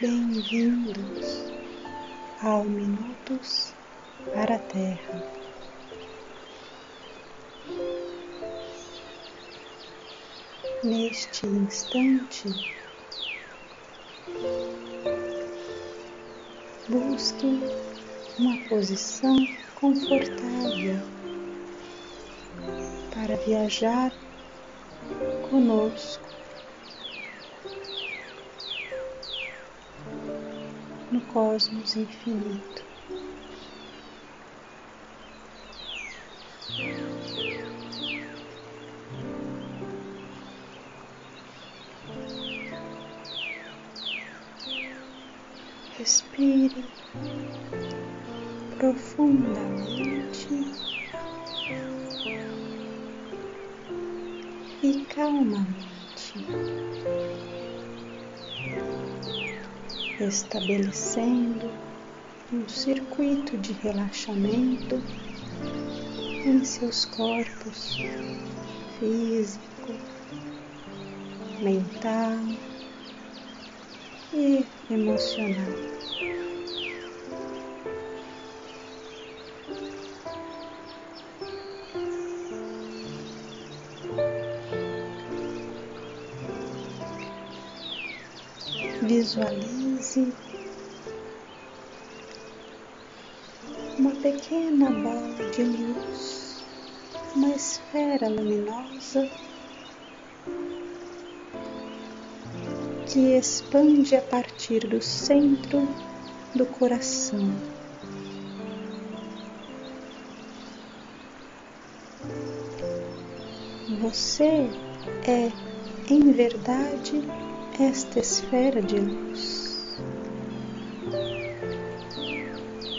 Bem-vindos ao Minutos para a Terra. Neste instante, busque uma posição confortável para viajar conosco no cosmos infinito. Respire profundamente estabelecendo um circuito de relaxamento em seus corpos físico, mental e emocional. Visualize uma pequena bola de luz, uma esfera luminosa que expande a partir do centro do coração. Você é, em verdade, esta esfera de luz.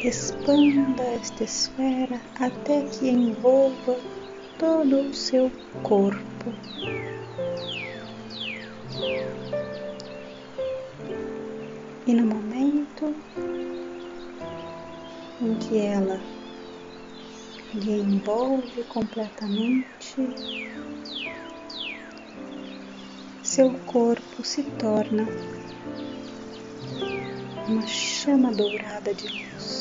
Expanda esta esfera até que envolva todo o seu corpo. E no momento em que ela lhe envolve completamente, seu corpo se torna uma chama dourada de luz.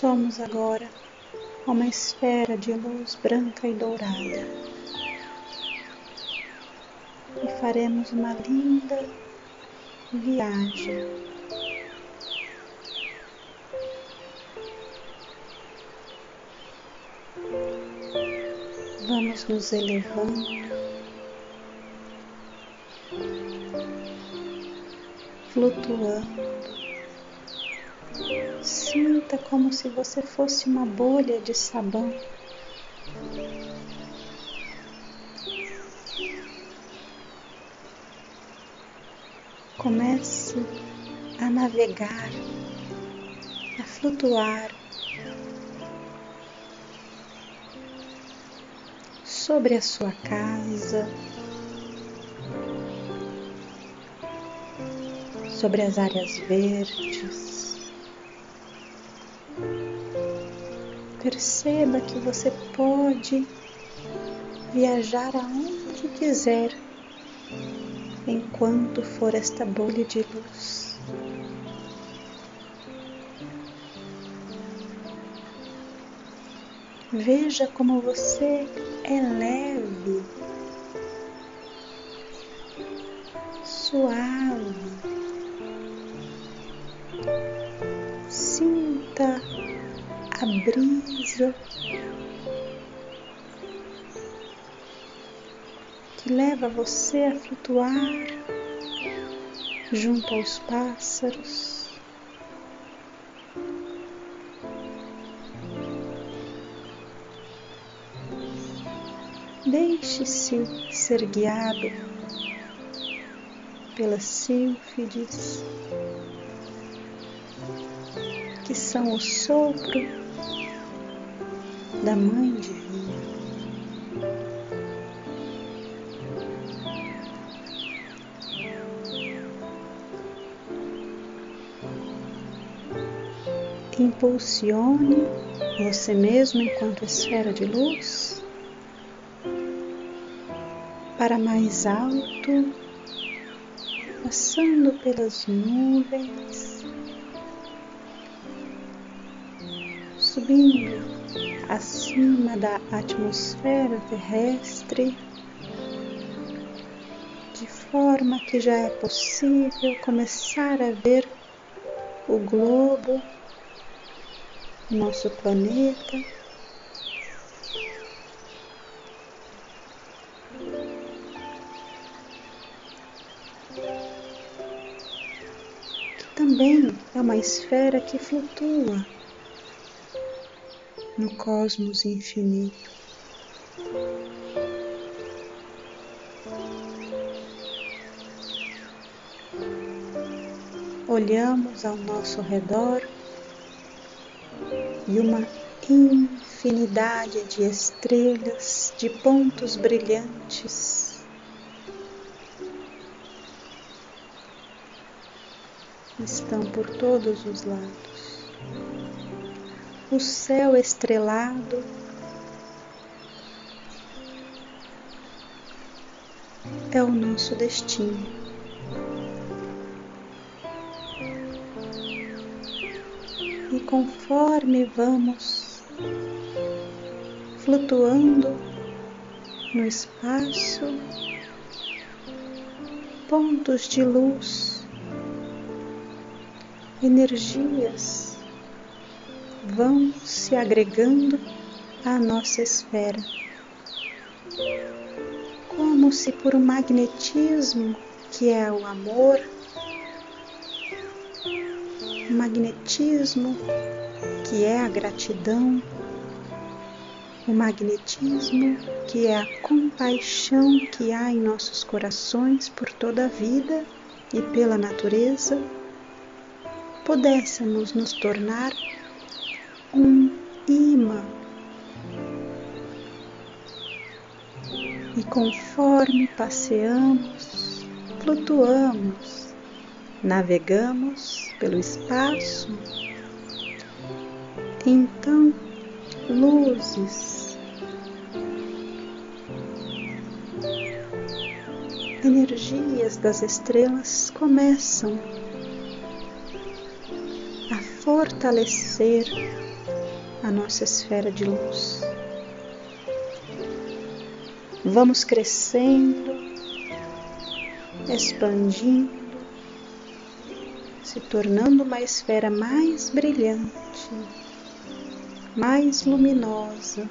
Somos agora uma esfera de luz branca e dourada. E faremos uma linda viagem. Vamos nos elevando. Flutuando, sinta como se você fosse uma bolha de sabão. Comece a navegar, a flutuar sobre a sua casa, sobre as áreas verdes. Perceba que você pode viajar aonde quiser enquanto for esta bolha de luz. Veja como você é leve, suave. Brisa que leva você a flutuar junto aos pássaros. Deixe-se ser guiado pelas sílfides, que são o sopro da Mãe Divina. impulsione você mesmo enquanto esfera de luz para mais alto, passando pelas nuvens, subindo acima da atmosfera terrestre, de forma que já é possível começar a ver o globo, nosso planeta. Que também é uma esfera que flutua no cosmos infinito. Olhamos ao nosso redor e uma infinidade de estrelas, de pontos brilhantes. Estão por todos os lados. O céu estrelado é o nosso destino. e conforme vamos flutuando no espaço, pontos de luz, energias vão se agregando à nossa esfera, como se por um magnetismo que é o amor magnetismo, que é a gratidão, o magnetismo, que é a compaixão que há em nossos corações por toda a vida e pela natureza, pudéssemos nos tornar um imã. E conforme passeamos, flutuamos, navegamos pelo espaço, então luzes, energias das estrelas começam a fortalecer a nossa esfera de luz. Vamos crescendo, expandindo se tornando uma esfera mais brilhante, mais luminosa.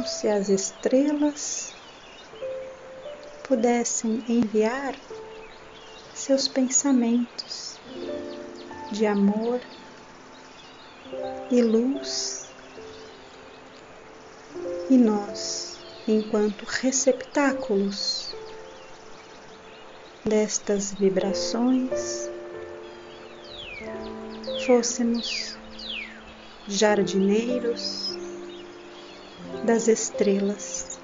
Como se as estrelas pudessem enviar seus pensamentos de amor e luz, e nós, enquanto receptáculos destas vibrações, fôssemos jardineiros das estrelas,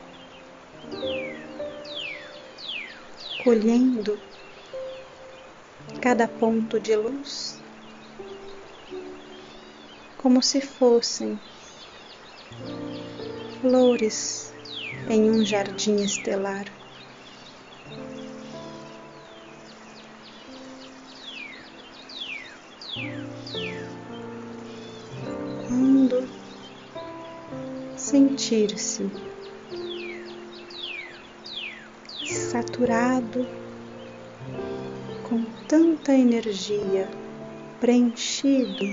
colhendo cada ponto de luz como se fossem flores em um jardim estelar. Sentir-se saturado com tanta energia, preenchido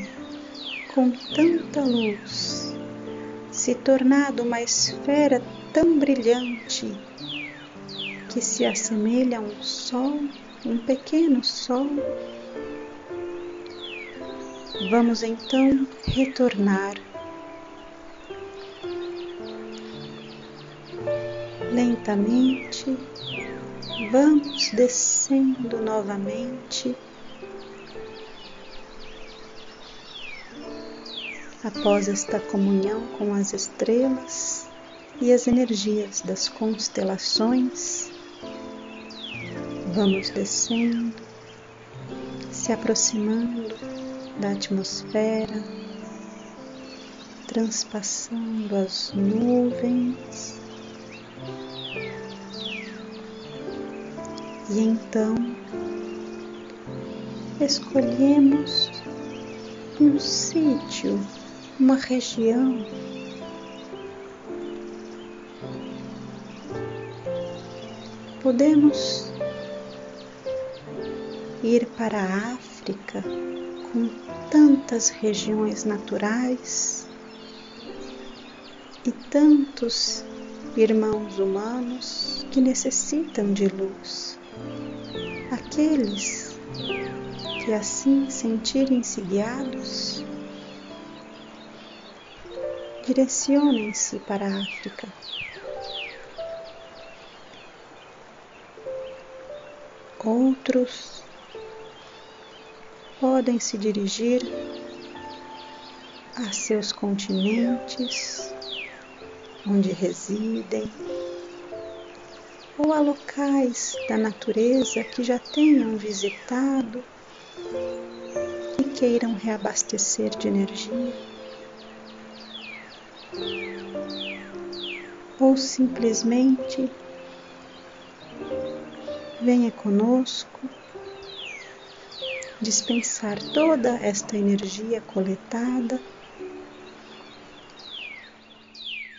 com tanta luz, se tornado uma esfera tão brilhante que se assemelha a um sol, um pequeno sol. Vamos então retornar lentamente, vamos descendo novamente após esta comunhão com as estrelas, e as energias das constelações. Vamos descendo, se aproximando da atmosfera, transpassando as nuvens. E então escolhemos um sítio, uma região podemos ir para a África com tantas regiões naturais e tantos irmãos humanos que necessitam de luz. Aqueles que assim sentirem-se guiados, direcionem-se para a África. Outros podem se dirigir a seus continentes, onde residem, ou a locais da natureza que já tenham visitado e queiram reabastecer de energia, ou simplesmente venha conosco dispensar toda esta energia coletada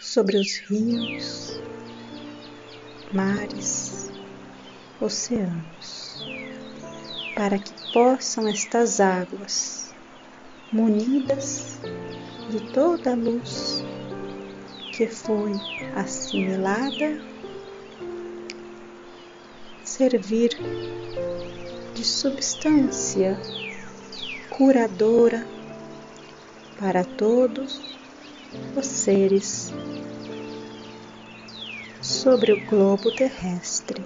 sobre os rios, mares, oceanos, para que possam estas águas, munidas de toda a luz que foi assimilada, servir de substância curadora para todos os seres sobre o globo terrestre.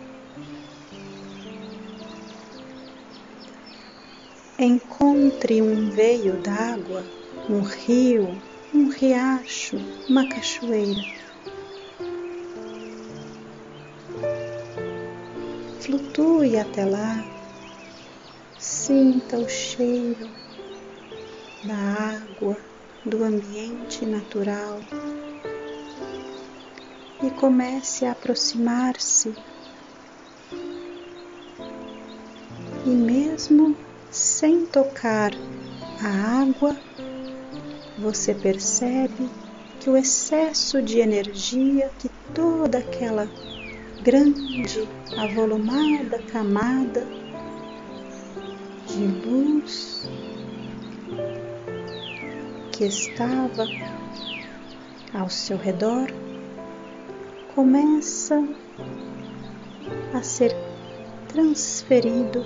Encontre um veio d'água, um rio, um riacho, uma cachoeira. Flutue até lá Sinta o cheiro da água, do ambiente natural e comece a aproximar-se. E mesmo sem tocar a água, você percebe que o excesso de energia que toda aquela grande, avolumada camada de luz que estava ao seu redor começa a ser transferido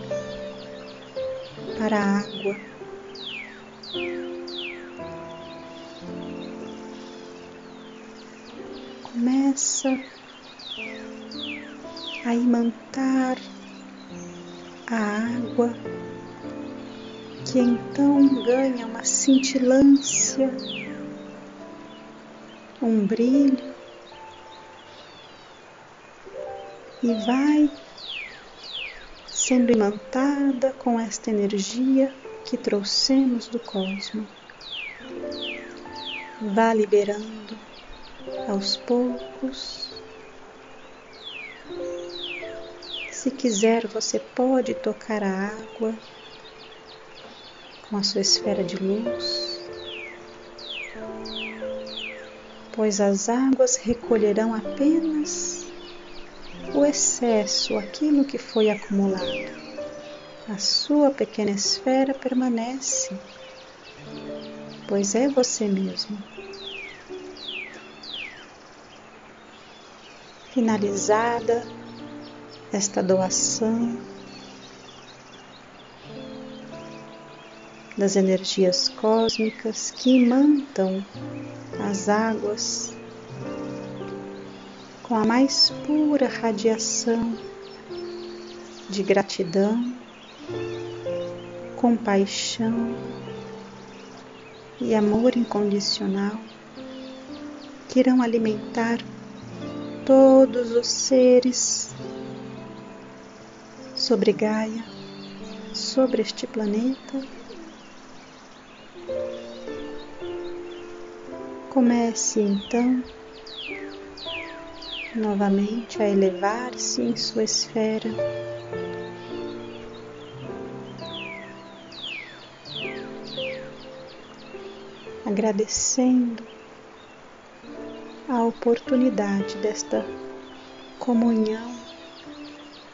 para a água. Começa a imantar a água que então ganha uma cintilância, um brilho e vai sendo imantada com esta energia que trouxemos do cosmos. Vá liberando aos poucos. Se quiser, você pode tocar a água com a sua esfera de luz, pois as águas recolherão apenas o excesso, aquilo que foi acumulado. A sua pequena esfera permanece, pois é você mesmo. Finalizada esta doação, das energias cósmicas que imantam as águas com a mais pura radiação de gratidão, compaixão e amor incondicional que irão alimentar todos os seres sobre Gaia, sobre este planeta. Comece então novamente a elevar-se em sua esfera. Agradecendo a oportunidade desta comunhão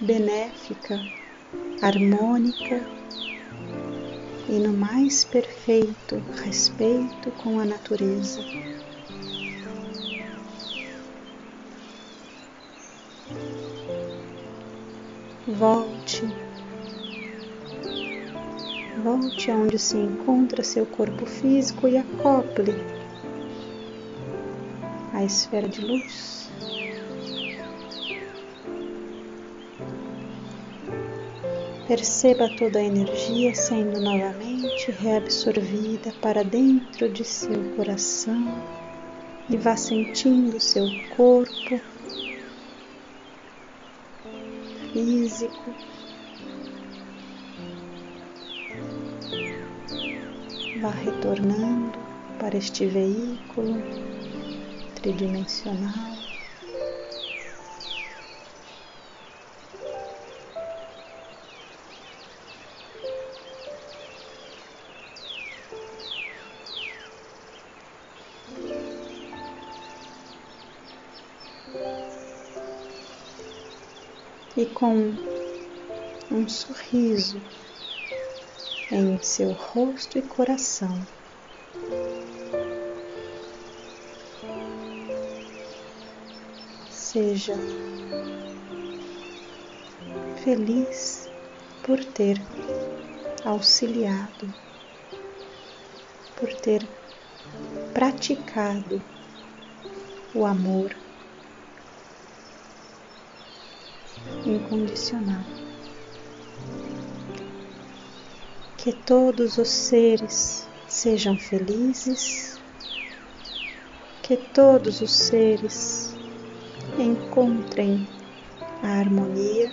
benéfica, harmônica e no mais perfeito respeito com a natureza. Volte, volte aonde se encontra seu corpo físico e acople a esfera de luz. Perceba toda a energia sendo novamente reabsorvida para dentro de seu coração e vá sentindo seu corpo físico. Vá retornando para este veículo tridimensional. E com um sorriso em seu rosto e coração. Seja feliz por ter auxiliado, por ter praticado o amor incondicional. Que todos os seres sejam felizes, que todos os seres encontrem a harmonia,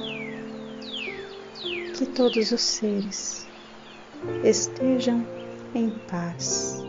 que todos os seres estejam em paz.